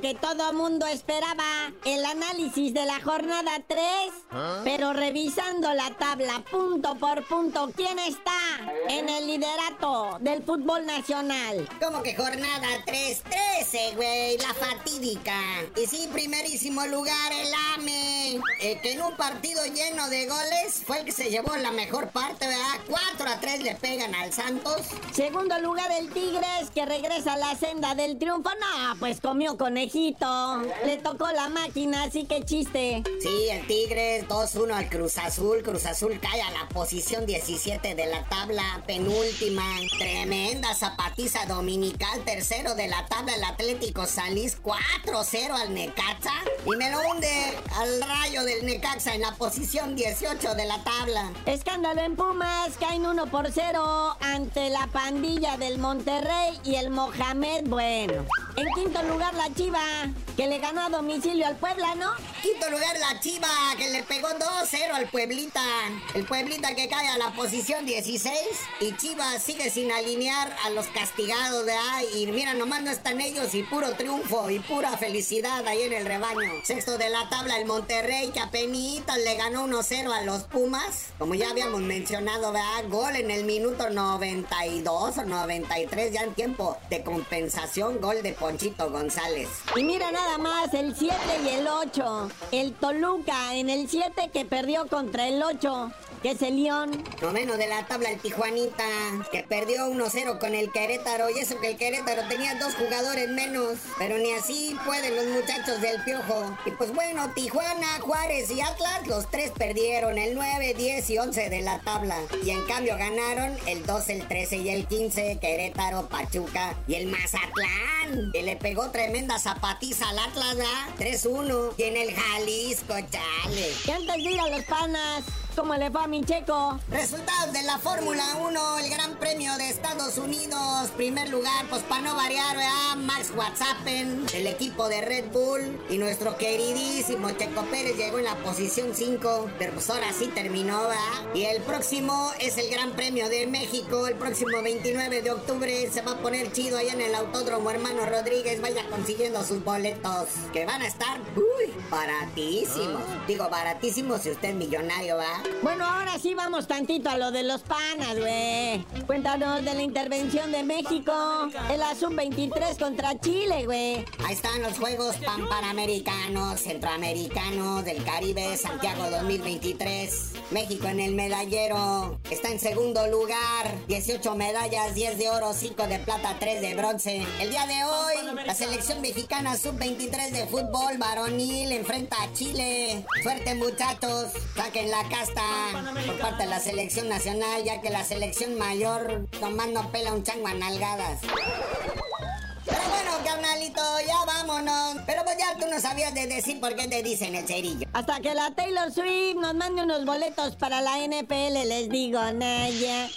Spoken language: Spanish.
que todo mundo esperaba, el análisis de la jornada 3. Pero revisando la tabla punto por punto, ¿quién está en el liderato del fútbol nacional? ¿Cómo que jornada 3? 13, güey, la fatídica. Y sí, primerísimo lugar el AME, eh, que en un partido lleno de goles fue el que se llevó la mejor parte, ¿verdad? 4 a 3 le pegan al Santos. Segundo lugar el Tigres, que regresa a la senda del triunfo. No, pues comió conejito. Le tocó la máquina, así que chiste. Sí, el Tigres 2-1 al Cruz Azul. Cruz Azul cae a la posición 17 de la tabla, penúltima. Tremenda zapatiza dominical, tercero de la tabla el Atlético Salís, 4-0 al Necaxa. Y me lo hunde al rayo del Necaxa en la posición 18 de la tabla. Escándalo en Pumas, caen 1 por 0 ante la pandilla del Monterrey y el Mohamed Bueno. En quinto lugar la Chiva, que le ganó a domicilio al Puebla, ¿no? Quinto lugar la Chiva, que le pegó 2-0 al Pueblita. El Pueblita que cae a la posición 16. Y Chiva sigue sin alinear a los castigados, ¿verdad? Y mira, nomás no están ellos y puro triunfo y pura felicidad ahí en el rebaño. Sexto de la tabla el Monterrey, que apenas le ganó 1-0 a los Pumas. Como ya habíamos mencionado, ¿verdad? Gol en el minuto 92 o 93, ya en tiempo de compensación, gol de Ponchito González. Y mira nada más, el 7 y el 8. El Toluca en el 7 que perdió contra el 8 que es el León. Noveno de la tabla el Tijuanita, que perdió 1-0 con el Querétaro. Y eso que el Querétaro tenía dos jugadores menos. Pero ni así pueden los muchachos del Piojo. Y pues bueno, Tijuana, Juárez y Atlas, los tres perdieron el 9, 10 y 11 de la tabla. Y en cambio ganaron el 12, el 13 y el 15, Querétaro, Pachuca y el Mazatlán. Que le pegó tremenda zapatiza al Atlas, 3-1. Y en el Jalisco, chale. Y antes de ir a los panas, ¿Cómo le va a mi checo? Resultados de la Fórmula 1, el Gran Premio de Estados Unidos. Primer lugar, pues para no variar, ¿verdad? Max Whatsappen, el equipo de Red Bull. Y nuestro queridísimo Checo Pérez llegó en la posición 5. Pero pues ahora sí terminó, ¿verdad? Y el próximo es el Gran Premio de México. El próximo 29 de octubre se va a poner chido allá en el Autódromo Hermano Rodríguez. Vaya consiguiendo sus boletos. Que van a estar, uy, baratísimos. Digo, baratísimos si usted es millonario, ¿va? Bueno, ahora sí vamos tantito a lo de los panas, güey. Cuéntanos de la intervención de México. El Azul 23 contra Chile, güey. Ahí están los Juegos Panamericanos, Centroamericanos del Caribe, Santiago 2023. México en el medallero. Está en segundo lugar. 18 medallas, 10 de oro, 5 de plata, 3 de bronce. El día de hoy, la selección mexicana sub-23 de fútbol varonil enfrenta a Chile. Suerte, muchachos. Saquen la casta por parte de la selección nacional, ya que la selección mayor tomando pela un chango a nalgadas. Pero bueno, carnalito, ya vámonos. Pero pues ya tú no sabías de decir por qué te dicen el cerillo. Hasta que la Taylor Swift nos mande unos boletos para la NFL, les digo, Naya.